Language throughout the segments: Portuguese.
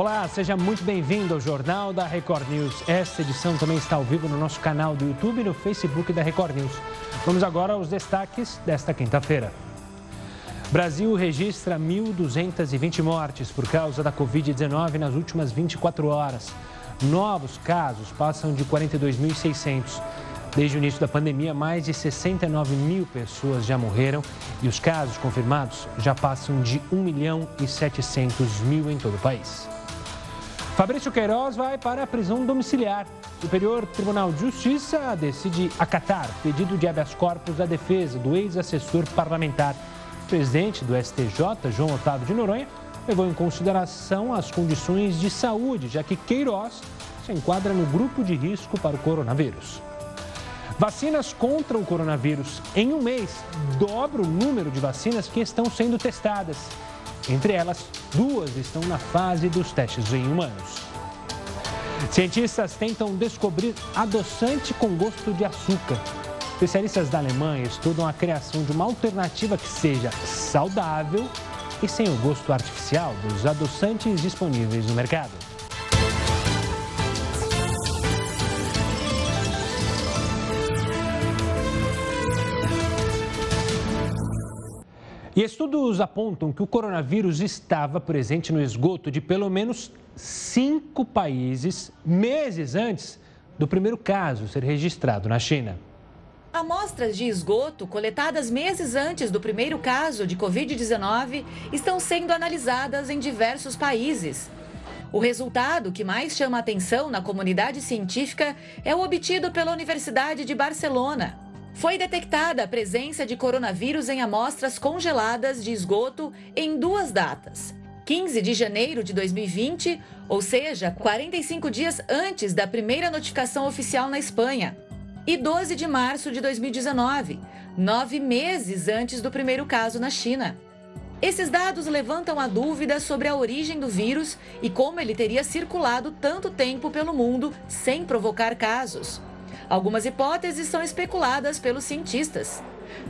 Olá, seja muito bem-vindo ao Jornal da Record News. Esta edição também está ao vivo no nosso canal do YouTube e no Facebook da Record News. Vamos agora aos destaques desta quinta-feira. Brasil registra 1.220 mortes por causa da Covid-19 nas últimas 24 horas. Novos casos passam de 42.600. Desde o início da pandemia, mais de 69 mil pessoas já morreram e os casos confirmados já passam de 1 milhão e 700 mil em todo o país. Fabrício Queiroz vai para a prisão domiciliar. O Superior Tribunal de Justiça decide acatar pedido de habeas corpus da defesa do ex-assessor parlamentar presidente do STJ, João Otávio de Noronha, levou em consideração as condições de saúde, já que Queiroz se enquadra no grupo de risco para o coronavírus. Vacinas contra o coronavírus. Em um mês, dobra o número de vacinas que estão sendo testadas. Entre elas, duas estão na fase dos testes em humanos. Cientistas tentam descobrir adoçante com gosto de açúcar. Especialistas da Alemanha estudam a criação de uma alternativa que seja saudável e sem o gosto artificial dos adoçantes disponíveis no mercado. E estudos apontam que o coronavírus estava presente no esgoto de pelo menos cinco países meses antes do primeiro caso ser registrado na China. Amostras de esgoto coletadas meses antes do primeiro caso de Covid-19 estão sendo analisadas em diversos países. O resultado que mais chama atenção na comunidade científica é o obtido pela Universidade de Barcelona. Foi detectada a presença de coronavírus em amostras congeladas de esgoto em duas datas. 15 de janeiro de 2020, ou seja, 45 dias antes da primeira notificação oficial na Espanha, e 12 de março de 2019, nove meses antes do primeiro caso na China. Esses dados levantam a dúvida sobre a origem do vírus e como ele teria circulado tanto tempo pelo mundo sem provocar casos. Algumas hipóteses são especuladas pelos cientistas.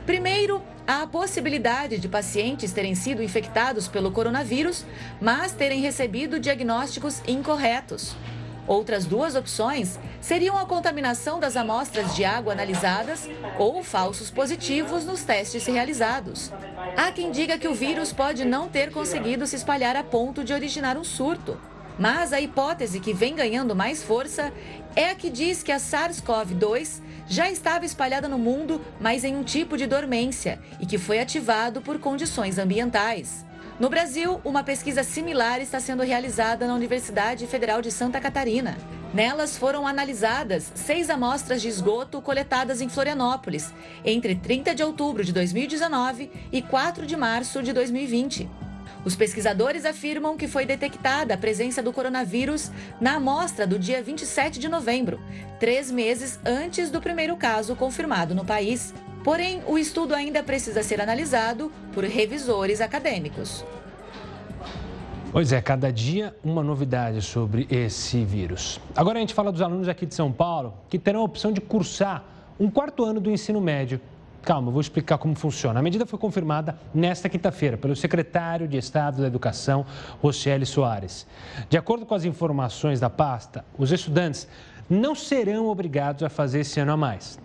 Primeiro, há a possibilidade de pacientes terem sido infectados pelo coronavírus, mas terem recebido diagnósticos incorretos. Outras duas opções seriam a contaminação das amostras de água analisadas ou falsos positivos nos testes realizados. Há quem diga que o vírus pode não ter conseguido se espalhar a ponto de originar um surto. Mas a hipótese que vem ganhando mais força é a que diz que a SARS-CoV-2 já estava espalhada no mundo, mas em um tipo de dormência e que foi ativado por condições ambientais. No Brasil, uma pesquisa similar está sendo realizada na Universidade Federal de Santa Catarina. Nelas foram analisadas seis amostras de esgoto coletadas em Florianópolis entre 30 de outubro de 2019 e 4 de março de 2020. Os pesquisadores afirmam que foi detectada a presença do coronavírus na amostra do dia 27 de novembro, três meses antes do primeiro caso confirmado no país. Porém, o estudo ainda precisa ser analisado por revisores acadêmicos. Pois é, cada dia uma novidade sobre esse vírus. Agora a gente fala dos alunos aqui de São Paulo que terão a opção de cursar um quarto ano do ensino médio. Calma, vou explicar como funciona. A medida foi confirmada nesta quinta-feira pelo secretário de Estado da Educação, Rochelle Soares. De acordo com as informações da pasta, os estudantes não serão obrigados a fazer esse ano a mais.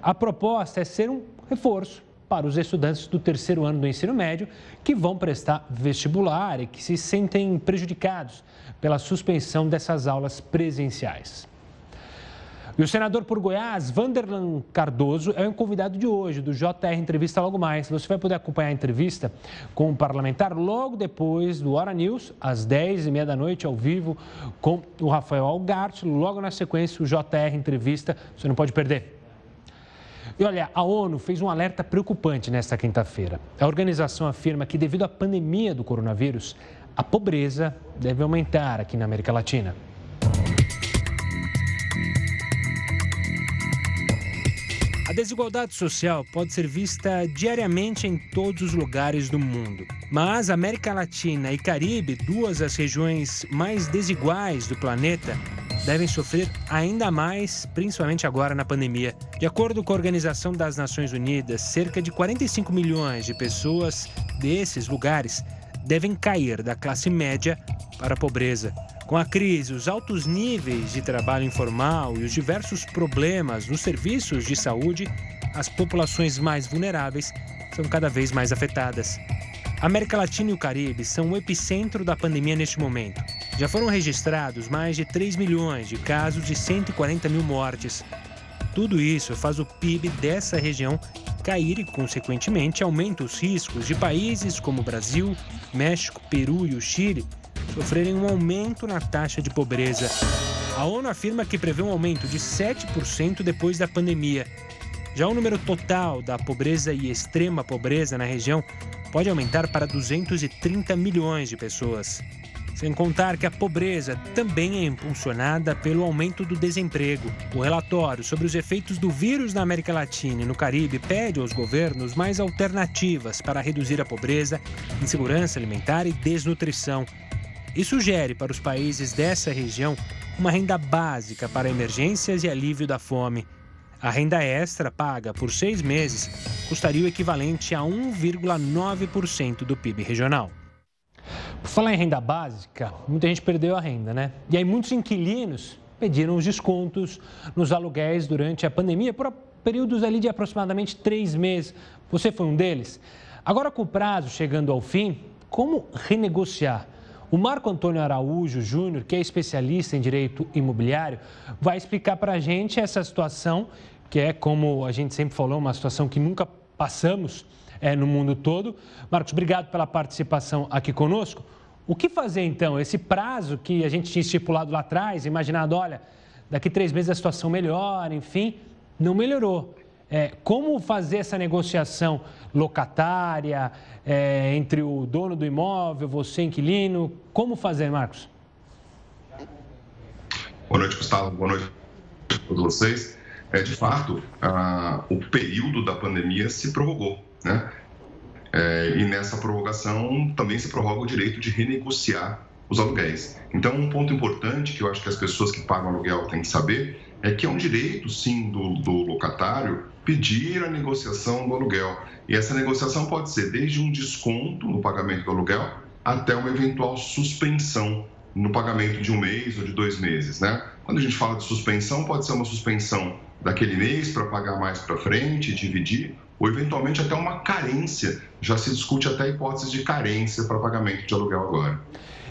A proposta é ser um reforço para os estudantes do terceiro ano do ensino médio que vão prestar vestibular e que se sentem prejudicados pela suspensão dessas aulas presenciais. E o senador por Goiás, Vanderlan Cardoso, é o convidado de hoje do JR Entrevista Logo Mais. Você vai poder acompanhar a entrevista com o parlamentar logo depois do Hora News, às 10h30 da noite, ao vivo, com o Rafael Algart. Logo na sequência, o JR Entrevista. Você não pode perder. E olha, a ONU fez um alerta preocupante nesta quinta-feira. A organização afirma que, devido à pandemia do coronavírus, a pobreza deve aumentar aqui na América Latina. Desigualdade social pode ser vista diariamente em todos os lugares do mundo. Mas América Latina e Caribe, duas das regiões mais desiguais do planeta, devem sofrer ainda mais, principalmente agora na pandemia. De acordo com a Organização das Nações Unidas, cerca de 45 milhões de pessoas desses lugares devem cair da classe média para a pobreza. Com a crise, os altos níveis de trabalho informal e os diversos problemas nos serviços de saúde, as populações mais vulneráveis são cada vez mais afetadas. A América Latina e o Caribe são o epicentro da pandemia neste momento. Já foram registrados mais de 3 milhões de casos e 140 mil mortes. Tudo isso faz o PIB dessa região cair e, consequentemente, aumenta os riscos de países como Brasil, México, Peru e o Chile sofrerem um aumento na taxa de pobreza. A ONU afirma que prevê um aumento de 7% depois da pandemia. Já o número total da pobreza e extrema pobreza na região pode aumentar para 230 milhões de pessoas. Sem contar que a pobreza também é impulsionada pelo aumento do desemprego. O relatório sobre os efeitos do vírus na América Latina e no Caribe pede aos governos mais alternativas para reduzir a pobreza, insegurança alimentar e desnutrição e sugere para os países dessa região uma renda básica para emergências e alívio da fome. A renda extra paga por seis meses custaria o equivalente a 1,9% do PIB regional. Por falar em renda básica, muita gente perdeu a renda, né? E aí muitos inquilinos pediram os descontos nos aluguéis durante a pandemia por períodos ali de aproximadamente três meses. Você foi um deles? Agora, com o prazo chegando ao fim, como renegociar? O Marco Antônio Araújo Júnior, que é especialista em direito imobiliário, vai explicar para a gente essa situação, que é, como a gente sempre falou, uma situação que nunca passamos é, no mundo todo. Marcos, obrigado pela participação aqui conosco. O que fazer então? Esse prazo que a gente tinha estipulado lá atrás, imaginado, olha, daqui três meses a situação melhora, enfim, não melhorou. É, como fazer essa negociação locatária é, entre o dono do imóvel, você inquilino? Como fazer, Marcos? Boa noite, Gustavo. Boa noite a todos vocês. É, de fato, a, o período da pandemia se prorrogou, né? É, e nessa prorrogação também se prorroga o direito de renegociar os aluguéis. Então, um ponto importante que eu acho que as pessoas que pagam aluguel têm que saber é que é um direito, sim, do, do locatário pedir a negociação do aluguel. E essa negociação pode ser desde um desconto no pagamento do aluguel até uma eventual suspensão no pagamento de um mês ou de dois meses, né? Quando a gente fala de suspensão, pode ser uma suspensão daquele mês para pagar mais para frente, dividir, ou eventualmente até uma carência. Já se discute até hipóteses de carência para pagamento de aluguel agora.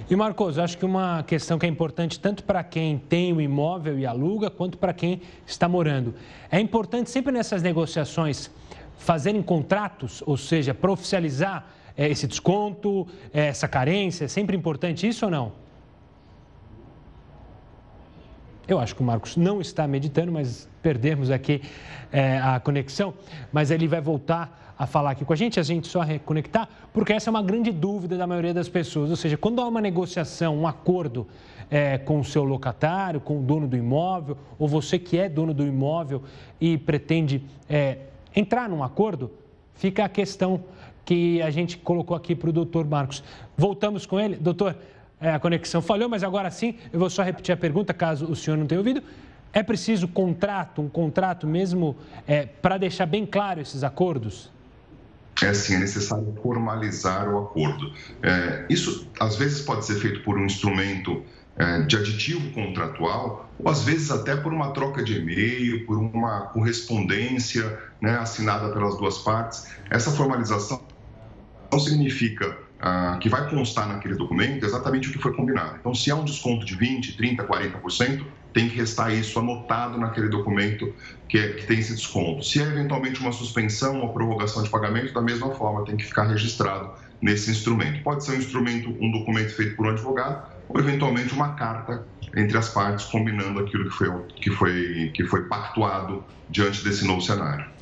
E Marcos, acho que uma questão que é importante tanto para quem tem o imóvel e aluga, quanto para quem está morando. É importante sempre nessas negociações fazerem contratos, ou seja, para oficializar é, esse desconto, é, essa carência. É sempre importante isso ou não? Eu acho que o Marcos não está meditando, mas perdemos aqui é, a conexão. Mas ele vai voltar a falar aqui com a gente, a gente só reconectar, porque essa é uma grande dúvida da maioria das pessoas. Ou seja, quando há uma negociação, um acordo é, com o seu locatário, com o dono do imóvel, ou você que é dono do imóvel e pretende é, entrar num acordo, fica a questão que a gente colocou aqui para o doutor Marcos. Voltamos com ele. Doutor, é, a conexão falhou, mas agora sim, eu vou só repetir a pergunta, caso o senhor não tenha ouvido. É preciso contrato, um contrato mesmo, é, para deixar bem claro esses acordos? É assim, é necessário formalizar o acordo. É, isso, às vezes, pode ser feito por um instrumento é, de aditivo contratual, ou às vezes até por uma troca de e-mail, por uma correspondência né, assinada pelas duas partes. Essa formalização não significa ah, que vai constar naquele documento exatamente o que foi combinado. Então, se há um desconto de 20%, 30%, 40%, tem que restar isso anotado naquele documento que, é, que tem esse desconto. Se é eventualmente uma suspensão ou prorrogação de pagamento, da mesma forma tem que ficar registrado nesse instrumento. Pode ser um instrumento, um documento feito por um advogado ou eventualmente uma carta entre as partes combinando aquilo que foi, que foi, que foi pactuado diante desse novo cenário.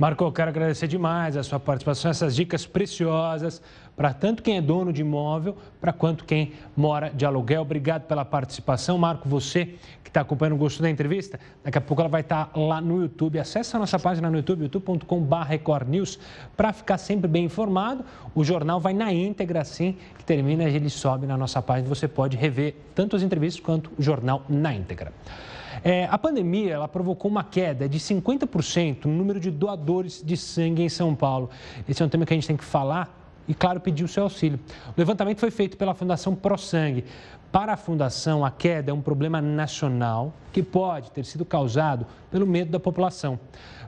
Marco, eu quero agradecer demais a sua participação, essas dicas preciosas para tanto quem é dono de imóvel, para quanto quem mora de aluguel. Obrigado pela participação. Marco, você que está acompanhando o da entrevista, daqui a pouco ela vai estar tá lá no YouTube. Acesse a nossa página no YouTube, youtube.com.br para ficar sempre bem informado. O jornal vai na íntegra, assim que termina, ele sobe na nossa página. Você pode rever tanto as entrevistas quanto o jornal na íntegra. É, a pandemia ela provocou uma queda de 50% no número de doadores de sangue em São Paulo. Esse é um tema que a gente tem que falar e, claro, pedir o seu auxílio. O levantamento foi feito pela Fundação ProSangue. Para a Fundação, a queda é um problema nacional que pode ter sido causado pelo medo da população.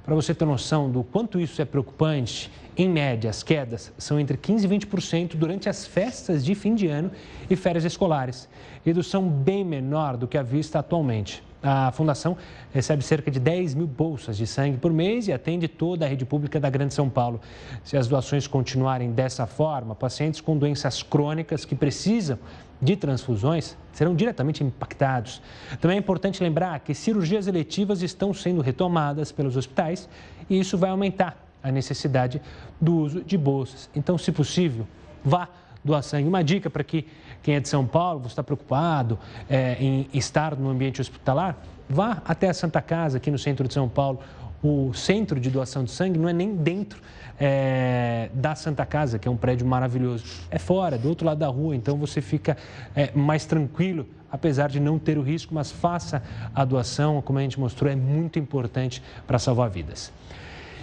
Para você ter noção do quanto isso é preocupante, em média, as quedas são entre 15% e 20% durante as festas de fim de ano e férias escolares. Redução bem menor do que a vista atualmente. A fundação recebe cerca de 10 mil bolsas de sangue por mês e atende toda a rede pública da Grande São Paulo. Se as doações continuarem dessa forma, pacientes com doenças crônicas que precisam de transfusões serão diretamente impactados. Também é importante lembrar que cirurgias eletivas estão sendo retomadas pelos hospitais e isso vai aumentar a necessidade do uso de bolsas. Então, se possível, vá doar sangue. Uma dica para que quem é de São Paulo, você está preocupado é, em estar no ambiente hospitalar, vá até a Santa Casa, aqui no centro de São Paulo. O centro de doação de sangue não é nem dentro é, da Santa Casa, que é um prédio maravilhoso. É fora, do outro lado da rua, então você fica é, mais tranquilo, apesar de não ter o risco, mas faça a doação, como a gente mostrou, é muito importante para salvar vidas.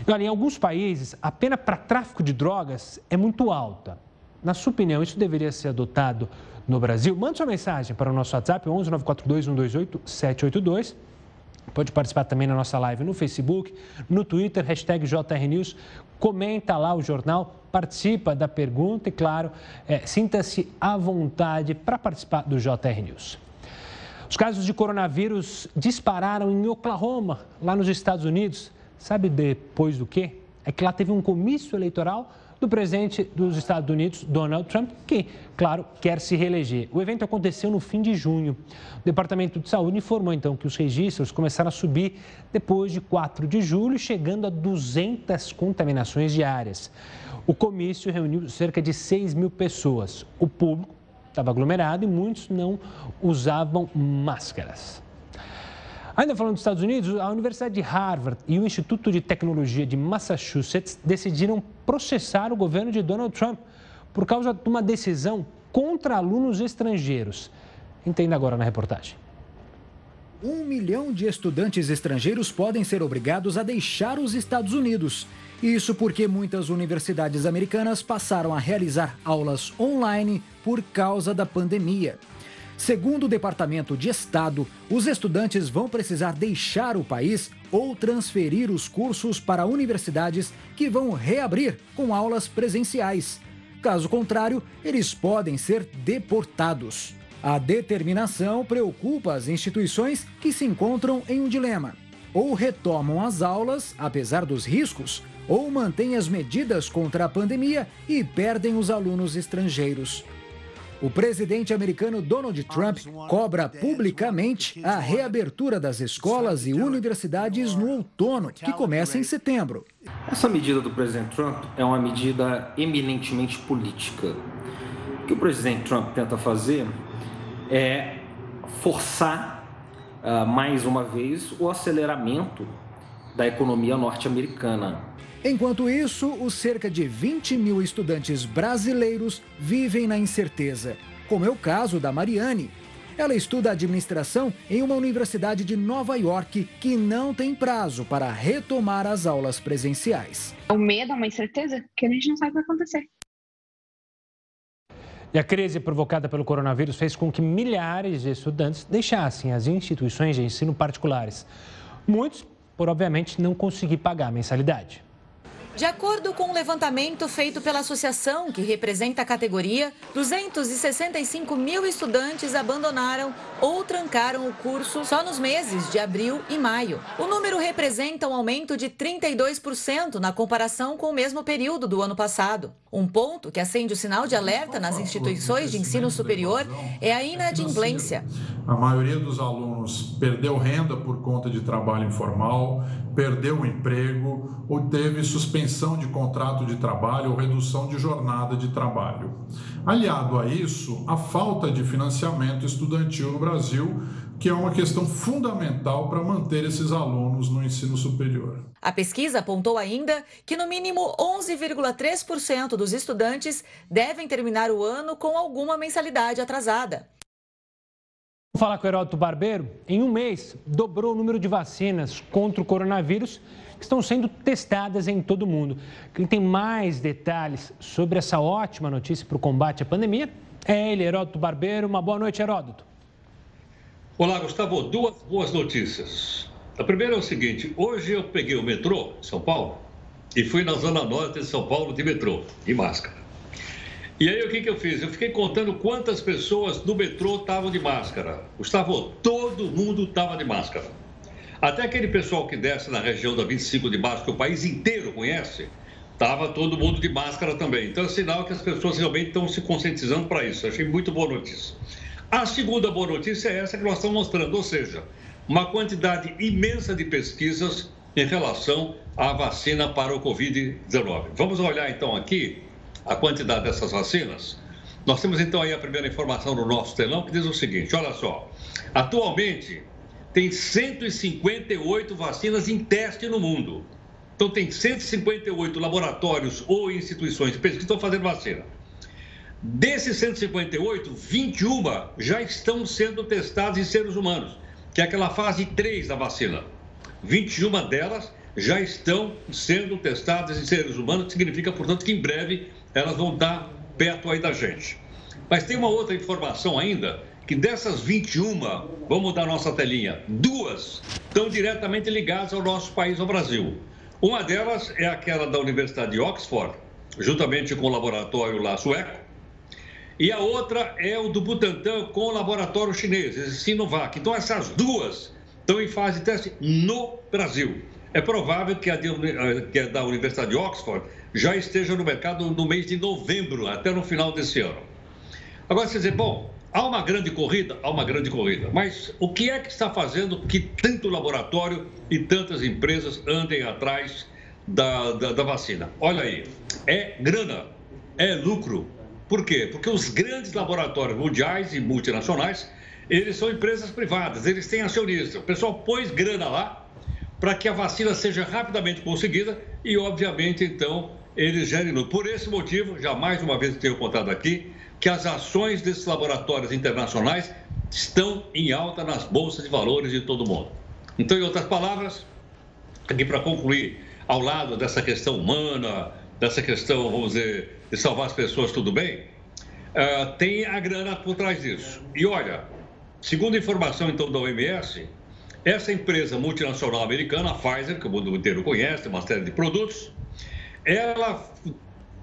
olha, em alguns países, a pena para tráfico de drogas é muito alta. Na sua opinião, isso deveria ser adotado no Brasil? Mande sua mensagem para o nosso WhatsApp, 11 942 128 782 Pode participar também na nossa live no Facebook, no Twitter, hashtag JRNews. Comenta lá o jornal, participa da pergunta e, claro, é, sinta-se à vontade para participar do JR News. Os casos de coronavírus dispararam em Oklahoma, lá nos Estados Unidos. Sabe depois do quê? É que lá teve um comício eleitoral do presidente dos Estados Unidos, Donald Trump, que, claro, quer se reeleger. O evento aconteceu no fim de junho. O Departamento de Saúde informou então que os registros começaram a subir depois de 4 de julho, chegando a 200 contaminações diárias. O comício reuniu cerca de 6 mil pessoas. O público estava aglomerado e muitos não usavam máscaras. Ainda falando dos Estados Unidos, a Universidade de Harvard e o Instituto de Tecnologia de Massachusetts decidiram processar o governo de Donald Trump por causa de uma decisão contra alunos estrangeiros. Entenda agora na reportagem. Um milhão de estudantes estrangeiros podem ser obrigados a deixar os Estados Unidos. Isso porque muitas universidades americanas passaram a realizar aulas online por causa da pandemia. Segundo o Departamento de Estado, os estudantes vão precisar deixar o país ou transferir os cursos para universidades que vão reabrir com aulas presenciais. Caso contrário, eles podem ser deportados. A determinação preocupa as instituições que se encontram em um dilema. Ou retomam as aulas, apesar dos riscos, ou mantêm as medidas contra a pandemia e perdem os alunos estrangeiros. O presidente americano Donald Trump cobra publicamente a reabertura das escolas e universidades no outono, que começa em setembro. Essa medida do presidente Trump é uma medida eminentemente política. O que o presidente Trump tenta fazer é forçar, uh, mais uma vez, o aceleramento da economia norte-americana. Enquanto isso, os cerca de 20 mil estudantes brasileiros vivem na incerteza, como é o caso da Mariane. Ela estuda administração em uma universidade de Nova York que não tem prazo para retomar as aulas presenciais. O medo é uma incerteza que a gente não sabe o que vai acontecer. E a crise provocada pelo coronavírus fez com que milhares de estudantes deixassem as instituições de ensino particulares. Muitos, por obviamente, não conseguir pagar a mensalidade. De acordo com um levantamento feito pela associação que representa a categoria, 265 mil estudantes abandonaram ou trancaram o curso só nos meses de abril e maio. O número representa um aumento de 32% na comparação com o mesmo período do ano passado. Um ponto que acende o sinal de alerta nas instituições de ensino superior é a inadimplência. A maioria dos alunos perdeu renda por conta de trabalho informal, perdeu o emprego ou teve suspensão de contrato de trabalho ou redução de jornada de trabalho. Aliado a isso, a falta de financiamento estudantil no Brasil, que é uma questão fundamental para manter esses alunos no ensino superior. A pesquisa apontou ainda que no mínimo 11,3% dos estudantes devem terminar o ano com alguma mensalidade atrasada. Vamos falar com o Heródoto Barbeiro. Em um mês, dobrou o número de vacinas contra o coronavírus que estão sendo testadas em todo o mundo. Quem tem mais detalhes sobre essa ótima notícia para o combate à pandemia é ele, Heródoto Barbeiro. Uma boa noite, Heródoto. Olá, Gustavo. Duas boas notícias. A primeira é o seguinte: hoje eu peguei o metrô, São Paulo, e fui na zona norte de São Paulo de metrô, de máscara. E aí o que, que eu fiz? Eu fiquei contando quantas pessoas no metrô estavam de máscara. Gustavo, todo mundo estava de máscara. Até aquele pessoal que desce na região da 25 de março, que o país inteiro conhece, estava todo mundo de máscara também. Então é sinal que as pessoas realmente estão se conscientizando para isso. Achei muito boa notícia. A segunda boa notícia é essa que nós estamos mostrando, ou seja, uma quantidade imensa de pesquisas em relação à vacina para o Covid-19. Vamos olhar então aqui a quantidade dessas vacinas. Nós temos então aí a primeira informação no nosso telão que diz o seguinte: olha só, atualmente tem 158 vacinas em teste no mundo. Então, tem 158 laboratórios ou instituições de pesquisa que estão fazendo vacina. Desses 158, 21 já estão sendo testadas em seres humanos, que é aquela fase 3 da vacina. 21 delas já estão sendo testadas em seres humanos, que significa, portanto, que em breve elas vão estar perto aí da gente. Mas tem uma outra informação ainda, que dessas 21, vamos mudar nossa telinha, duas estão diretamente ligadas ao nosso país, ao Brasil. Uma delas é aquela da Universidade de Oxford, juntamente com o laboratório lá sueco, e a outra é o do Butantan com o laboratório chinês, esse Sinovac. Então, essas duas estão em fase de teste no Brasil. É provável que a, de, eh, que a da Universidade de Oxford já esteja no mercado no mês de novembro, até no final desse ano. Agora, você dizer, bom, Há uma grande corrida? Há uma grande corrida. Mas o que é que está fazendo que tanto laboratório e tantas empresas andem atrás da, da, da vacina? Olha aí, é grana, é lucro. Por quê? Porque os grandes laboratórios mundiais e multinacionais, eles são empresas privadas, eles têm acionistas. O pessoal pôs grana lá para que a vacina seja rapidamente conseguida e, obviamente, então, eles gerem lucro. Por esse motivo, já mais uma vez tenho contado aqui, que as ações desses laboratórios internacionais estão em alta nas bolsas de valores de todo mundo. Então, em outras palavras, aqui para concluir, ao lado dessa questão humana, dessa questão, vamos dizer, de salvar as pessoas, tudo bem, uh, tem a grana por trás disso. E olha, segundo informação então da OMS, essa empresa multinacional americana, a Pfizer, que o mundo inteiro conhece, tem uma série de produtos, ela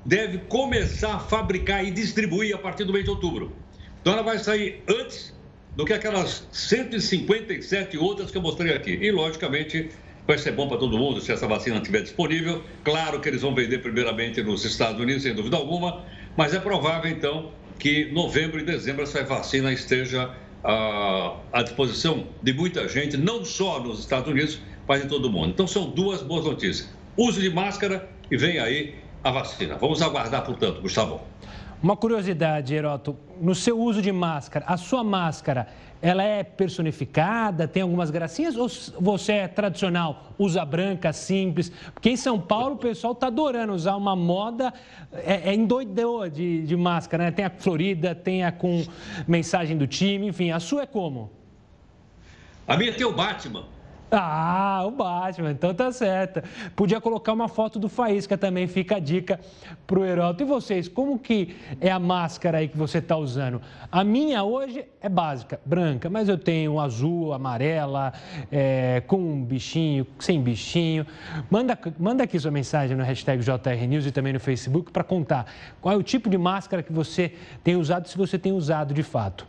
deve começar a fabricar e distribuir a partir do mês de outubro. Então ela vai sair antes do que aquelas 157 outras que eu mostrei aqui. E, logicamente, vai ser bom para todo mundo se essa vacina estiver disponível. Claro que eles vão vender primeiramente nos Estados Unidos, sem dúvida alguma, mas é provável, então, que novembro e dezembro essa vacina esteja à, à disposição de muita gente, não só nos Estados Unidos, mas em todo o mundo. Então, são duas boas notícias. Uso de máscara e vem aí a vacina. Vamos aguardar, portanto, Gustavo. Uma curiosidade, Heroto, no seu uso de máscara, a sua máscara, ela é personificada, tem algumas gracinhas ou você é tradicional, usa branca, simples? Porque em São Paulo o pessoal está adorando usar uma moda, é, é endoidou de, de máscara, né? Tem a florida, tem a com mensagem do time, enfim, a sua é como? A minha tem o Batman. Ah, o Batman, então tá certo. Podia colocar uma foto do Faísca também, fica a dica pro Heródoto. E vocês, como que é a máscara aí que você tá usando? A minha hoje é básica, branca, mas eu tenho azul, amarela, é, com um bichinho, sem bichinho. Manda, manda aqui sua mensagem no hashtag JRNews e também no Facebook para contar qual é o tipo de máscara que você tem usado, se você tem usado de fato.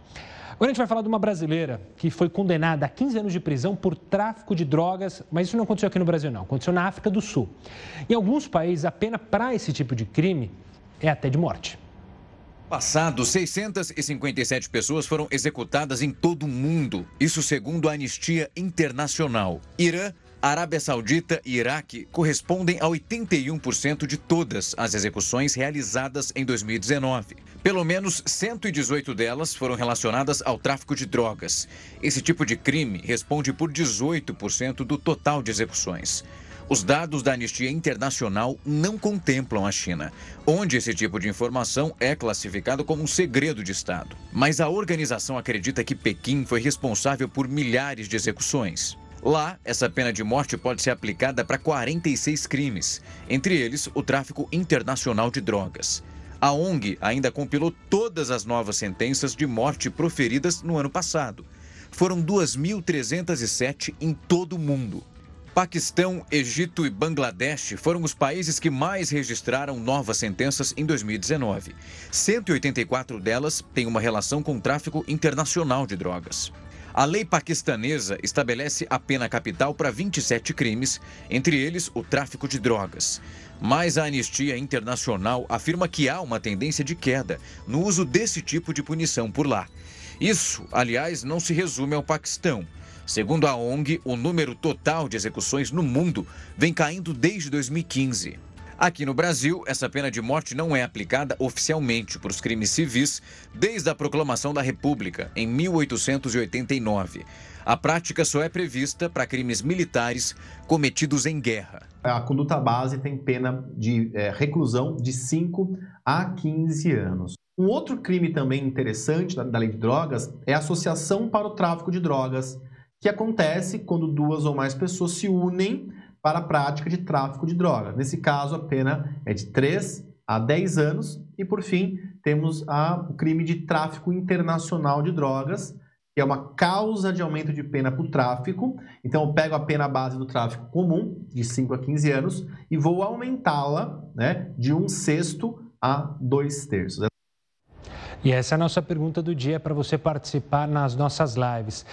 Agora a gente vai falar de uma brasileira que foi condenada a 15 anos de prisão por tráfico de drogas, mas isso não aconteceu aqui no Brasil, não. Aconteceu na África do Sul. Em alguns países, a pena para esse tipo de crime é até de morte. Passado, 657 pessoas foram executadas em todo o mundo. Isso segundo a Anistia Internacional. Irã Arábia Saudita e Iraque correspondem a 81% de todas as execuções realizadas em 2019. Pelo menos 118 delas foram relacionadas ao tráfico de drogas. Esse tipo de crime responde por 18% do total de execuções. Os dados da Anistia Internacional não contemplam a China, onde esse tipo de informação é classificado como um segredo de Estado. Mas a organização acredita que Pequim foi responsável por milhares de execuções. Lá, essa pena de morte pode ser aplicada para 46 crimes, entre eles o tráfico internacional de drogas. A ONG ainda compilou todas as novas sentenças de morte proferidas no ano passado. Foram 2.307 em todo o mundo. Paquistão, Egito e Bangladesh foram os países que mais registraram novas sentenças em 2019. 184 delas têm uma relação com o tráfico internacional de drogas. A lei paquistanesa estabelece a pena capital para 27 crimes, entre eles o tráfico de drogas. Mas a Anistia Internacional afirma que há uma tendência de queda no uso desse tipo de punição por lá. Isso, aliás, não se resume ao Paquistão. Segundo a ONG, o número total de execuções no mundo vem caindo desde 2015. Aqui no Brasil, essa pena de morte não é aplicada oficialmente por os crimes civis desde a proclamação da República, em 1889. A prática só é prevista para crimes militares cometidos em guerra. A conduta base tem pena de é, reclusão de 5 a 15 anos. Um outro crime também interessante da, da lei de drogas é a associação para o tráfico de drogas que acontece quando duas ou mais pessoas se unem para a prática de tráfico de drogas. Nesse caso, a pena é de 3 a 10 anos. E, por fim, temos a, o crime de tráfico internacional de drogas, que é uma causa de aumento de pena para o tráfico. Então, eu pego a pena base do tráfico comum, de 5 a 15 anos, e vou aumentá-la né, de um sexto a dois terços. E essa é a nossa pergunta do dia para você participar nas nossas lives.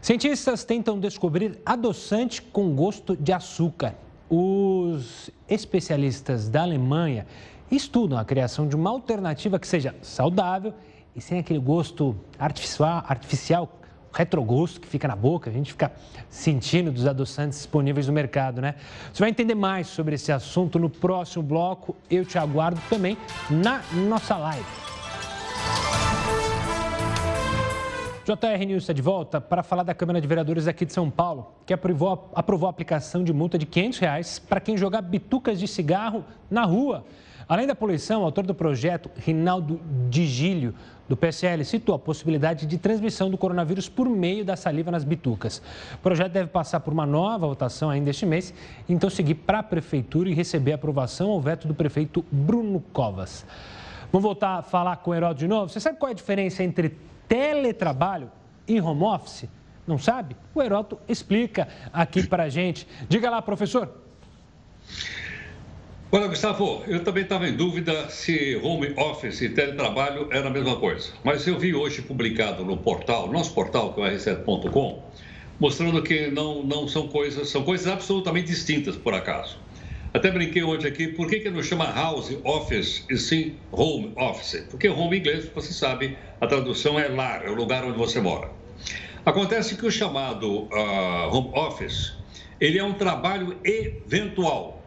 Cientistas tentam descobrir adoçante com gosto de açúcar. Os especialistas da Alemanha estudam a criação de uma alternativa que seja saudável e sem aquele gosto artificial, artificial retrogosto que fica na boca, a gente fica sentindo dos adoçantes disponíveis no mercado, né? Você vai entender mais sobre esse assunto no próximo bloco. Eu te aguardo também na nossa live. JR News está de volta para falar da Câmara de Vereadores aqui de São Paulo, que aprovou, aprovou a aplicação de multa de 500 reais para quem jogar bitucas de cigarro na rua. Além da poluição, o autor do projeto, Rinaldo Digílio, do PSL, citou a possibilidade de transmissão do coronavírus por meio da saliva nas bitucas. O projeto deve passar por uma nova votação ainda este mês, então seguir para a Prefeitura e receber aprovação ao veto do prefeito Bruno Covas. Vamos voltar a falar com o Heródoto de novo? Você sabe qual é a diferença entre teletrabalho e home office? Não sabe? O Heroto explica aqui para a gente. Diga lá, professor. Olha, Gustavo, eu também estava em dúvida se home office e teletrabalho era a mesma coisa. Mas eu vi hoje publicado no portal, nosso portal, que é o r7.com, mostrando que não, não são coisas, são coisas absolutamente distintas, por acaso. Até brinquei hoje aqui, por que, que não chama house office e sim home office? Porque home em inglês, você sabe, a tradução é lar, é o lugar onde você mora. Acontece que o chamado uh, home office, ele é um trabalho eventual.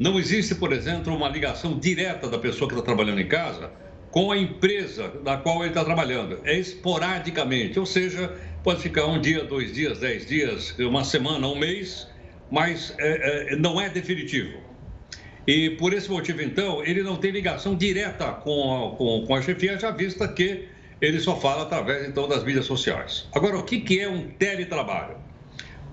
Não existe, por exemplo, uma ligação direta da pessoa que está trabalhando em casa com a empresa na qual ele está trabalhando. É esporadicamente, ou seja, pode ficar um dia, dois dias, dez dias, uma semana, um mês, mas é, é, não é definitivo. E por esse motivo, então, ele não tem ligação direta com a, com, com a chefia, já vista que ele só fala através, então, das mídias sociais. Agora, o que, que é um teletrabalho?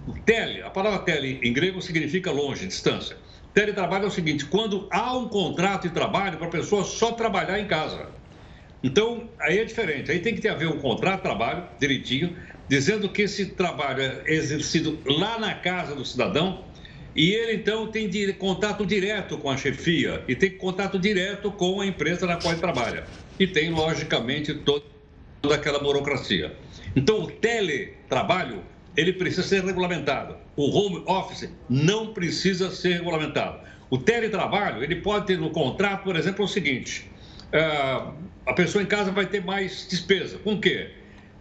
O tele, a palavra tele em grego significa longe, distância. Teletrabalho é o seguinte, quando há um contrato de trabalho para a pessoa só trabalhar em casa. Então, aí é diferente. Aí tem que ter a ver um contrato de trabalho direitinho, dizendo que esse trabalho é exercido lá na casa do cidadão e ele então tem contato direto com a chefia e tem contato direto com a empresa na qual ele trabalha. E tem, logicamente, toda aquela burocracia. Então, o teletrabalho, ele precisa ser regulamentado. O home office não precisa ser regulamentado. O teletrabalho, ele pode ter no contrato, por exemplo, o seguinte: uh, a pessoa em casa vai ter mais despesa. Com o quê?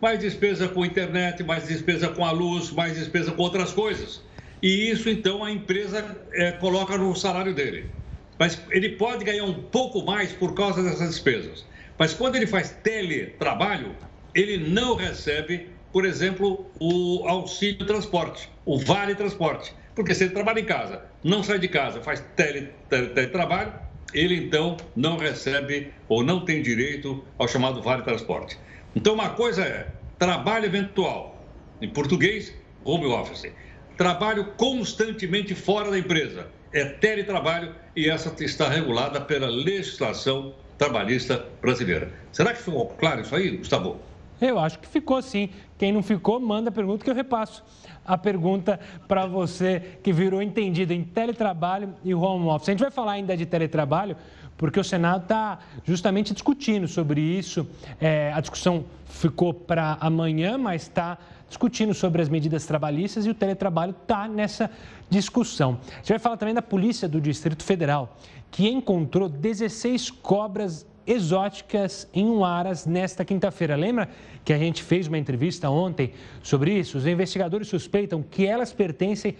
mais despesa com internet, mais despesa com a luz, mais despesa com outras coisas. E isso, então, a empresa é, coloca no salário dele. Mas ele pode ganhar um pouco mais por causa dessas despesas. Mas quando ele faz teletrabalho, ele não recebe, por exemplo, o auxílio transporte, o vale transporte. Porque se ele trabalha em casa, não sai de casa, faz tele, tele, teletrabalho, ele então não recebe ou não tem direito ao chamado vale transporte. Então, uma coisa é trabalho eventual, em português, home office. trabalho constantemente fora da empresa. É teletrabalho e essa está regulada pela legislação trabalhista brasileira. Será que ficou claro isso aí, Gustavo? Eu acho que ficou sim. Quem não ficou, manda a pergunta que eu repasso. A pergunta para você que virou entendido em teletrabalho e home office. A gente vai falar ainda de teletrabalho, porque o Senado está justamente discutindo sobre isso. É, a discussão ficou para amanhã, mas está discutindo sobre as medidas trabalhistas e o teletrabalho está nessa discussão. A gente vai falar também da Polícia do Distrito Federal, que encontrou 16 cobras exóticas em Uaras nesta quinta-feira. Lembra que a gente fez uma entrevista ontem sobre isso? Os investigadores suspeitam que elas pertencem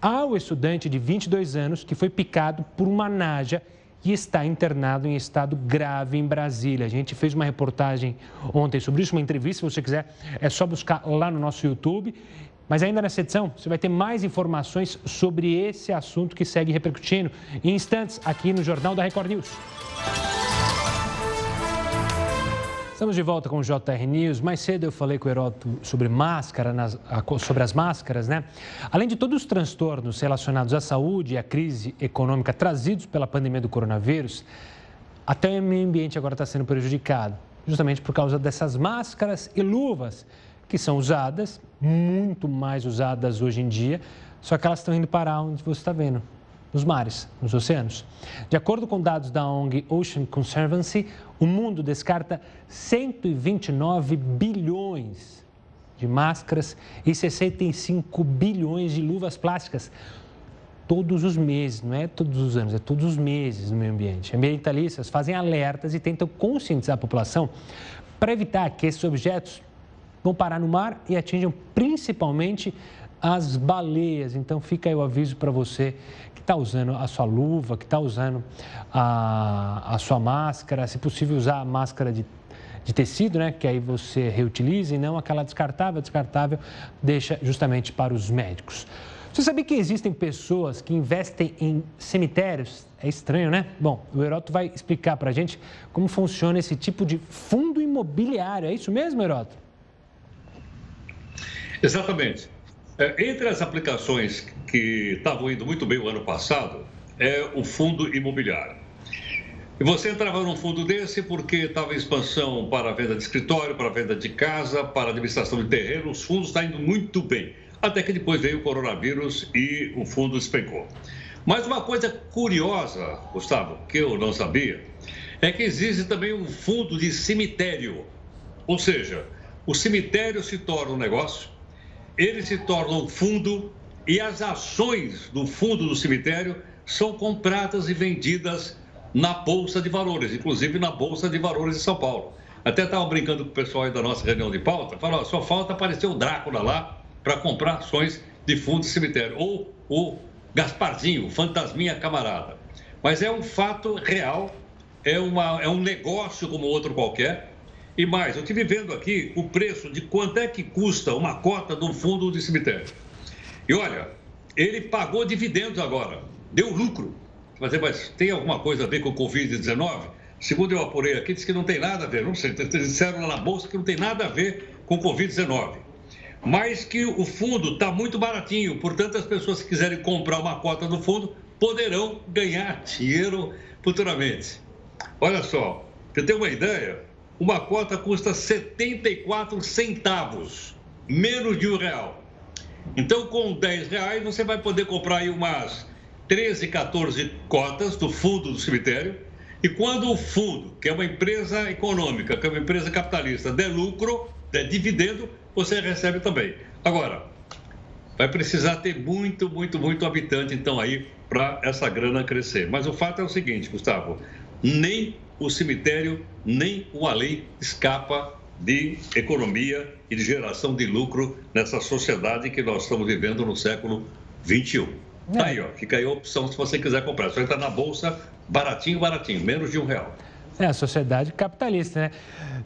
ao estudante de 22 anos que foi picado por uma naja e está internado em estado grave em Brasília. A gente fez uma reportagem ontem sobre isso, uma entrevista, se você quiser, é só buscar lá no nosso YouTube. Mas ainda nessa edição, você vai ter mais informações sobre esse assunto que segue repercutindo em instantes aqui no Jornal da Record News. Estamos de volta com o JR News. Mais cedo eu falei com o Heroto sobre máscara, nas, sobre as máscaras, né? Além de todos os transtornos relacionados à saúde e à crise econômica trazidos pela pandemia do coronavírus, até o meio ambiente agora está sendo prejudicado, justamente por causa dessas máscaras e luvas que são usadas, muito mais usadas hoje em dia, só que elas estão indo para onde você está vendo, nos mares, nos oceanos. De acordo com dados da ONG Ocean Conservancy, o mundo descarta 129 bilhões de máscaras e 65 bilhões de luvas plásticas todos os meses, não é todos os anos, é todos os meses no meio ambiente. Ambientalistas fazem alertas e tentam conscientizar a população para evitar que esses objetos vão parar no mar e atinjam principalmente as baleias. Então fica aí o aviso para você está usando a sua luva, que está usando a, a sua máscara, se possível usar a máscara de, de tecido, né? Que aí você reutiliza e não aquela descartável, descartável deixa justamente para os médicos. Você sabia que existem pessoas que investem em cemitérios? É estranho, né? Bom, o Heroto vai explicar para a gente como funciona esse tipo de fundo imobiliário. É isso mesmo, Heroto? Exatamente. É, entre as aplicações que estavam indo muito bem o ano passado, é o fundo imobiliário. E você entrava num fundo desse porque estava em expansão para a venda de escritório, para a venda de casa, para administração de terreno. Os fundos estão indo muito bem. Até que depois veio o coronavírus e o fundo despencou. Mas uma coisa curiosa, Gustavo, que eu não sabia, é que existe também um fundo de cemitério. Ou seja, o cemitério se torna um negócio, ele se torna um fundo e as ações do fundo do cemitério são compradas e vendidas na Bolsa de Valores, inclusive na Bolsa de Valores de São Paulo. Até estava brincando com o pessoal aí da nossa reunião de pauta, falou, só falta aparecer o Drácula lá para comprar ações de fundo de cemitério, ou o Gasparzinho, o fantasminha camarada. Mas é um fato real, é, uma, é um negócio como outro qualquer, e mais, eu estive vendo aqui o preço de quanto é que custa uma cota do fundo de cemitério. E olha, ele pagou dividendos agora, deu lucro. Mas, mas tem alguma coisa a ver com o Covid-19? Segundo eu apurei aqui, diz que não tem nada a ver. Não sei, disseram lá na Bolsa que não tem nada a ver com o Covid-19. Mas que o fundo está muito baratinho, portanto, as pessoas que quiserem comprar uma cota do fundo poderão ganhar dinheiro futuramente. Olha só, para ter uma ideia, uma cota custa 74 centavos, menos de um real. Então, com 10 reais, você vai poder comprar aí umas 13, 14 cotas do fundo do cemitério. E quando o fundo, que é uma empresa econômica, que é uma empresa capitalista, der lucro, der dividendo, você recebe também. Agora, vai precisar ter muito, muito, muito habitante, então, aí, para essa grana crescer. Mas o fato é o seguinte, Gustavo: nem o cemitério, nem o além escapa de economia e de geração de lucro nessa sociedade que nós estamos vivendo no século 21. É. Aí, ó, fica aí a opção se você quiser comprar. Só entrar na bolsa, baratinho, baratinho, menos de um real. É a sociedade capitalista, né?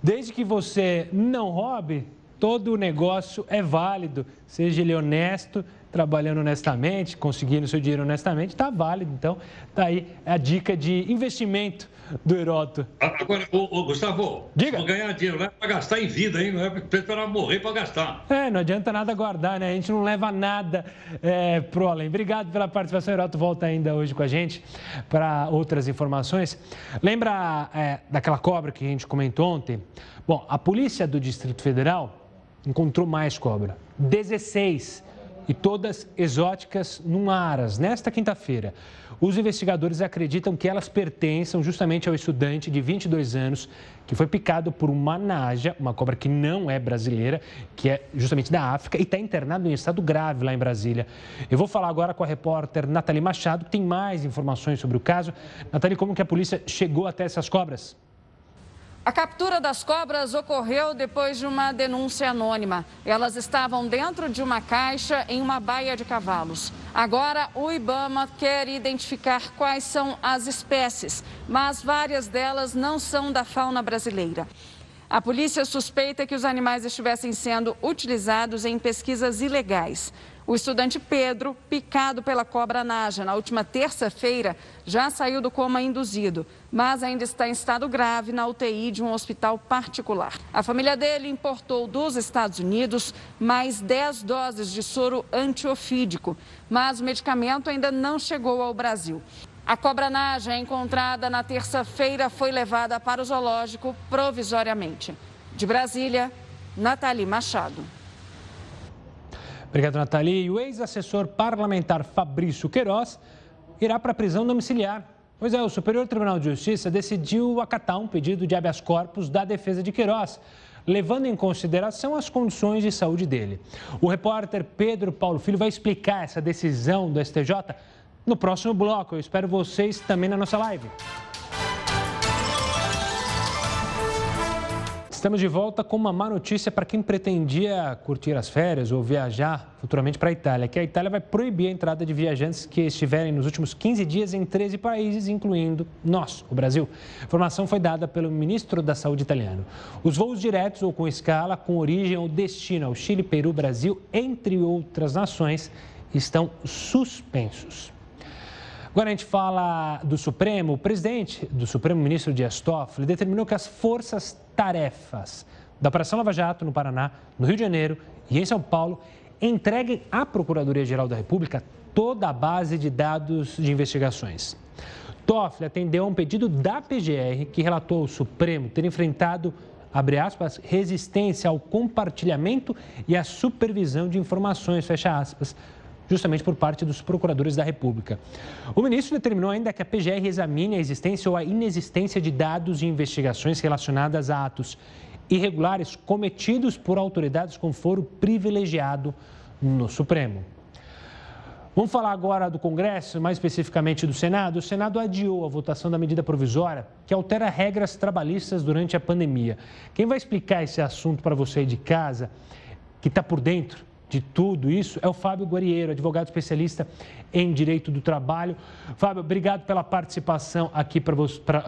Desde que você não roube, todo o negócio é válido, seja ele honesto, trabalhando honestamente, conseguindo seu dinheiro honestamente, está válido. Então, tá aí a dica de investimento do Heroto. Agora, ô, ô, Gustavo, Diga. vou ganhar dinheiro não é para gastar em vida, hein? Não é para esperar morrer para gastar. É, não adianta nada guardar, né? A gente não leva nada é, pro além. Obrigado pela participação, Heroto. Volta ainda hoje com a gente para outras informações. Lembra é, daquela cobra que a gente comentou ontem? Bom, a polícia do Distrito Federal encontrou mais cobra. 16 e todas exóticas num aras, nesta quinta-feira. Os investigadores acreditam que elas pertençam justamente ao estudante de 22 anos que foi picado por uma naja, uma cobra que não é brasileira, que é justamente da África e está internado em estado grave lá em Brasília. Eu vou falar agora com a repórter Nathalie Machado, que tem mais informações sobre o caso. Nathalie, como que a polícia chegou até essas cobras? A captura das cobras ocorreu depois de uma denúncia anônima. Elas estavam dentro de uma caixa em uma baia de cavalos. Agora, o Ibama quer identificar quais são as espécies, mas várias delas não são da fauna brasileira. A polícia suspeita que os animais estivessem sendo utilizados em pesquisas ilegais. O estudante Pedro, picado pela cobra naja na última terça-feira, já saiu do coma induzido, mas ainda está em estado grave na UTI de um hospital particular. A família dele importou dos Estados Unidos mais 10 doses de soro antiofídico, mas o medicamento ainda não chegou ao Brasil. A cobra naja encontrada na terça-feira foi levada para o zoológico provisoriamente. De Brasília, Nathalie Machado. Obrigado, Nathalie. O ex-assessor parlamentar Fabrício Queiroz irá para a prisão domiciliar. Pois é, o Superior Tribunal de Justiça decidiu acatar um pedido de habeas corpus da defesa de Queiroz, levando em consideração as condições de saúde dele. O repórter Pedro Paulo Filho vai explicar essa decisão do STJ no próximo bloco. Eu espero vocês também na nossa live. Estamos de volta com uma má notícia para quem pretendia curtir as férias ou viajar futuramente para a Itália, que a Itália vai proibir a entrada de viajantes que estiverem nos últimos 15 dias em 13 países, incluindo nós, o Brasil. A informação foi dada pelo ministro da Saúde italiano. Os voos diretos ou com escala com origem ou destino ao Chile, Peru, Brasil, entre outras nações, estão suspensos. Agora a gente fala do Supremo. O presidente do Supremo, ministro Dias Toffoli, determinou que as forças-tarefas da Operação Lava Jato no Paraná, no Rio de Janeiro e em São Paulo entreguem à Procuradoria-Geral da República toda a base de dados de investigações. Toffoli atendeu a um pedido da PGR que relatou ao Supremo ter enfrentado abre aspas, resistência ao compartilhamento e à supervisão de informações, fecha aspas, justamente por parte dos procuradores da República. O ministro determinou ainda que a PGR examine a existência ou a inexistência de dados e investigações relacionadas a atos irregulares cometidos por autoridades com foro privilegiado no Supremo. Vamos falar agora do Congresso, mais especificamente do Senado. O Senado adiou a votação da medida provisória que altera regras trabalhistas durante a pandemia. Quem vai explicar esse assunto para você aí de casa, que está por dentro de tudo isso é o Fábio Guarieiro, advogado especialista em direito do trabalho. Fábio, obrigado pela participação aqui para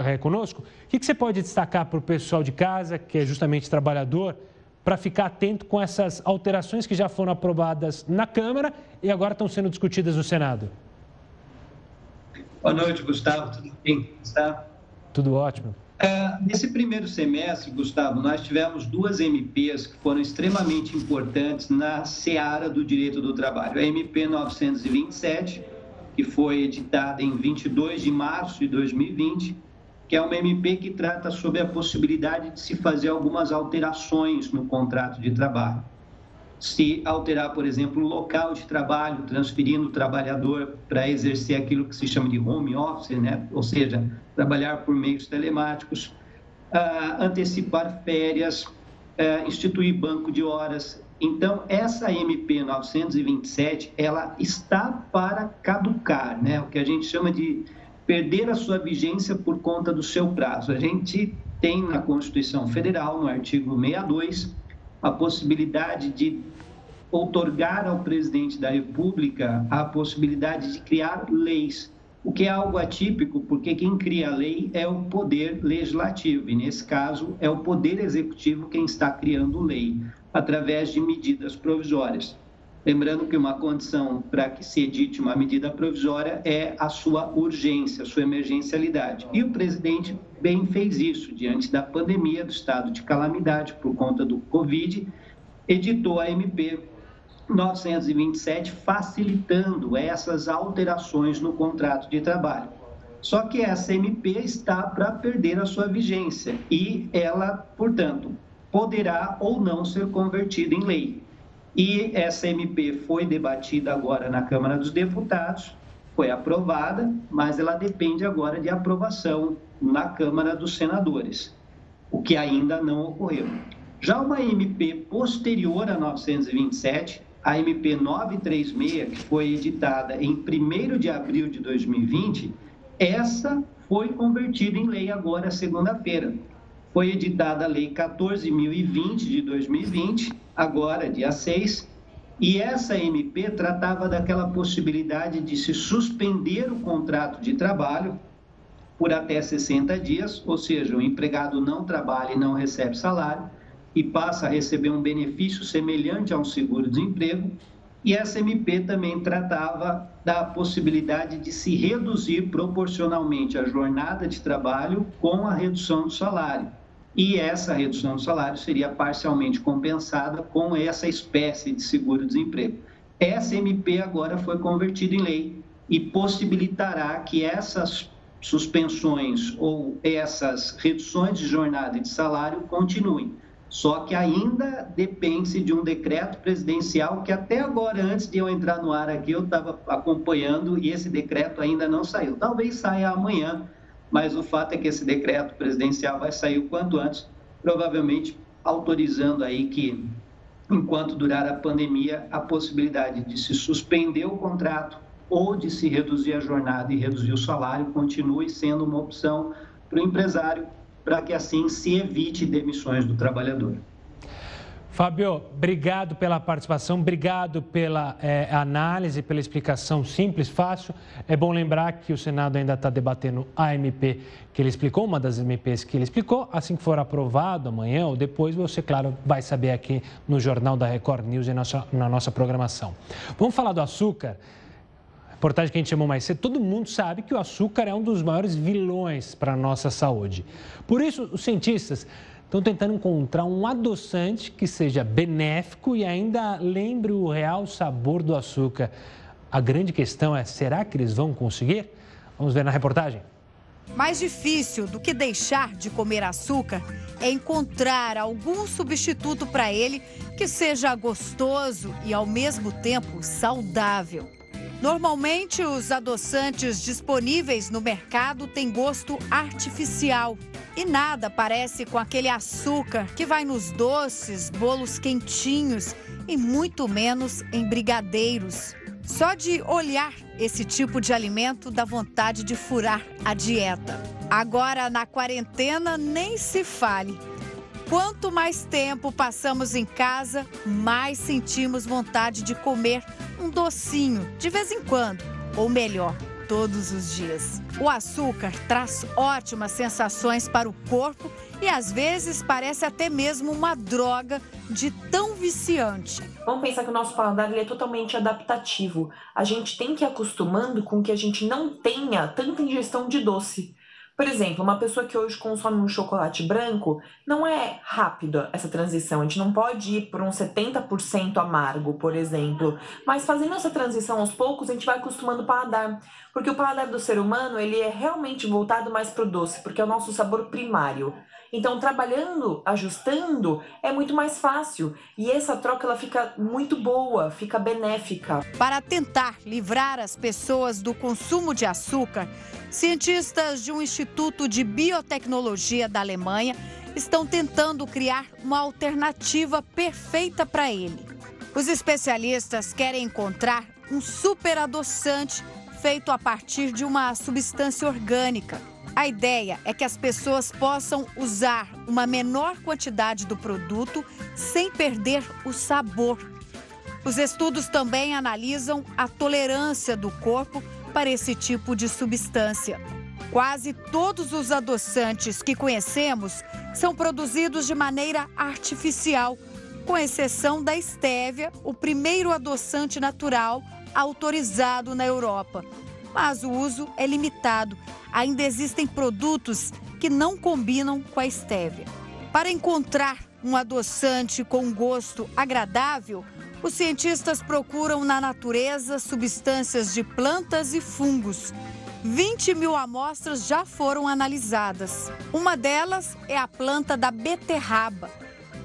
é, conosco. O que, que você pode destacar para o pessoal de casa, que é justamente trabalhador, para ficar atento com essas alterações que já foram aprovadas na Câmara e agora estão sendo discutidas no Senado? Boa noite, Gustavo. Tudo bem? Gustavo? Tudo ótimo. Uh, nesse primeiro semestre, Gustavo, nós tivemos duas MPs que foram extremamente importantes na seara do direito do trabalho. A MP 927, que foi editada em 22 de março de 2020, que é uma MP que trata sobre a possibilidade de se fazer algumas alterações no contrato de trabalho se alterar, por exemplo, o local de trabalho, transferindo o trabalhador para exercer aquilo que se chama de home office, né? ou seja, trabalhar por meios telemáticos, uh, antecipar férias, uh, instituir banco de horas. Então, essa MP 927, ela está para caducar, né? o que a gente chama de perder a sua vigência por conta do seu prazo. A gente tem na Constituição Federal, no artigo 62, a possibilidade de outorgar ao presidente da República a possibilidade de criar leis, o que é algo atípico, porque quem cria a lei é o poder legislativo, e nesse caso é o poder executivo quem está criando lei, através de medidas provisórias. Lembrando que uma condição para que se edite uma medida provisória é a sua urgência, a sua emergencialidade. E o presidente bem fez isso diante da pandemia, do estado de calamidade por conta do Covid, editou a MP 927, facilitando essas alterações no contrato de trabalho. Só que essa MP está para perder a sua vigência e ela, portanto, poderá ou não ser convertida em lei. E essa MP foi debatida agora na Câmara dos Deputados, foi aprovada, mas ela depende agora de aprovação na Câmara dos Senadores, o que ainda não ocorreu. Já uma MP posterior a 927, a MP 936, que foi editada em 1 de abril de 2020, essa foi convertida em lei agora segunda-feira. Foi editada a Lei 14.020 de 2020 agora, dia 6, e essa MP tratava daquela possibilidade de se suspender o contrato de trabalho por até 60 dias, ou seja, o empregado não trabalha e não recebe salário e passa a receber um benefício semelhante a um seguro-desemprego. E essa MP também tratava da possibilidade de se reduzir proporcionalmente a jornada de trabalho com a redução do salário e essa redução do salário seria parcialmente compensada com essa espécie de seguro-desemprego. Essa MP agora foi convertida em lei e possibilitará que essas suspensões ou essas reduções de jornada e de salário continuem. Só que ainda depende de um decreto presidencial que até agora, antes de eu entrar no ar aqui, eu estava acompanhando e esse decreto ainda não saiu. Talvez saia amanhã, mas o fato é que esse decreto presidencial vai sair o quanto antes, provavelmente autorizando aí que, enquanto durar a pandemia, a possibilidade de se suspender o contrato ou de se reduzir a jornada e reduzir o salário continue sendo uma opção para o empresário, para que assim se evite demissões do trabalhador. Fábio, obrigado pela participação, obrigado pela é, análise, pela explicação simples, fácil. É bom lembrar que o Senado ainda está debatendo a MP que ele explicou, uma das MPs que ele explicou. Assim que for aprovado amanhã ou depois, você, claro, vai saber aqui no Jornal da Record News e na nossa, na nossa programação. Vamos falar do açúcar. Reportagem que a gente chamou mais cedo, todo mundo sabe que o açúcar é um dos maiores vilões para a nossa saúde. Por isso, os cientistas estão tentando encontrar um adoçante que seja benéfico e ainda lembre o real sabor do açúcar. A grande questão é: será que eles vão conseguir? Vamos ver na reportagem. Mais difícil do que deixar de comer açúcar é encontrar algum substituto para ele que seja gostoso e ao mesmo tempo saudável. Normalmente, os adoçantes disponíveis no mercado têm gosto artificial e nada parece com aquele açúcar que vai nos doces, bolos quentinhos e muito menos em brigadeiros. Só de olhar esse tipo de alimento dá vontade de furar a dieta. Agora, na quarentena, nem se fale. Quanto mais tempo passamos em casa, mais sentimos vontade de comer um docinho de vez em quando, ou melhor, todos os dias. O açúcar traz ótimas sensações para o corpo e às vezes parece até mesmo uma droga de tão viciante. Vamos pensar que o nosso paladar é totalmente adaptativo. A gente tem que ir acostumando com que a gente não tenha tanta ingestão de doce. Por exemplo, uma pessoa que hoje consome um chocolate branco, não é rápida essa transição. A gente não pode ir por um 70% amargo, por exemplo. Mas fazendo essa transição aos poucos, a gente vai acostumando o paladar. Porque o paladar do ser humano, ele é realmente voltado mais para o doce, porque é o nosso sabor primário. Então, trabalhando, ajustando, é muito mais fácil. E essa troca ela fica muito boa, fica benéfica. Para tentar livrar as pessoas do consumo de açúcar, cientistas de um instituto de biotecnologia da Alemanha estão tentando criar uma alternativa perfeita para ele. Os especialistas querem encontrar um super adoçante feito a partir de uma substância orgânica a ideia é que as pessoas possam usar uma menor quantidade do produto sem perder o sabor. Os estudos também analisam a tolerância do corpo para esse tipo de substância. Quase todos os adoçantes que conhecemos são produzidos de maneira artificial, com exceção da estévia, o primeiro adoçante natural autorizado na Europa. Mas o uso é limitado. Ainda existem produtos que não combinam com a estévia. Para encontrar um adoçante com gosto agradável, os cientistas procuram na natureza substâncias de plantas e fungos. 20 mil amostras já foram analisadas. Uma delas é a planta da beterraba.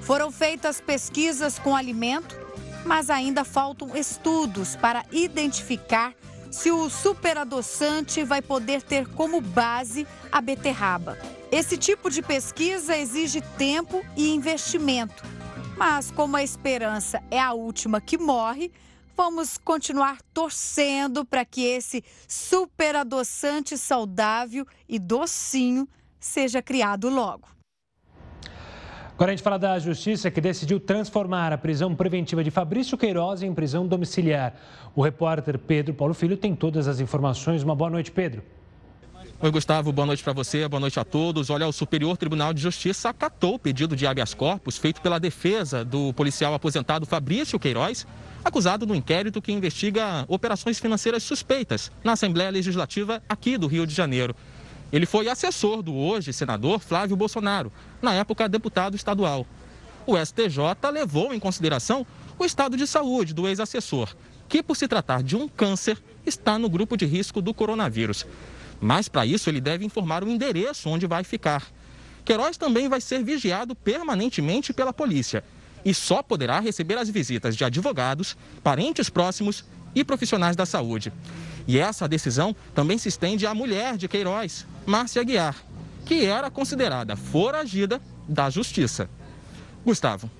Foram feitas pesquisas com alimento, mas ainda faltam estudos para identificar se o superadoçante vai poder ter como base a beterraba. Esse tipo de pesquisa exige tempo e investimento mas como a esperança é a última que morre, vamos continuar torcendo para que esse super adoçante saudável e docinho seja criado logo. Agora a gente fala da justiça que decidiu transformar a prisão preventiva de Fabrício Queiroz em prisão domiciliar. O repórter Pedro Paulo Filho tem todas as informações. Uma boa noite, Pedro. Oi, Gustavo, boa noite para você, boa noite a todos. Olha, o Superior Tribunal de Justiça acatou o pedido de habeas corpus feito pela defesa do policial aposentado Fabrício Queiroz, acusado no inquérito que investiga operações financeiras suspeitas na Assembleia Legislativa aqui do Rio de Janeiro. Ele foi assessor do hoje senador Flávio Bolsonaro, na época deputado estadual. O STJ levou em consideração o estado de saúde do ex-assessor, que, por se tratar de um câncer, está no grupo de risco do coronavírus. Mas para isso ele deve informar o endereço onde vai ficar. Queiroz também vai ser vigiado permanentemente pela polícia e só poderá receber as visitas de advogados, parentes próximos e profissionais da saúde. E essa decisão também se estende à mulher de Queiroz, Márcia Guiar, que era considerada foragida da justiça. Gustavo.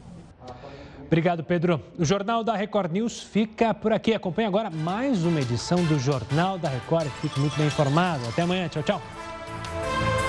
Obrigado, Pedro. O Jornal da Record News fica por aqui. Acompanhe agora mais uma edição do Jornal da Record. Fique muito bem informado. Até amanhã. Tchau, tchau.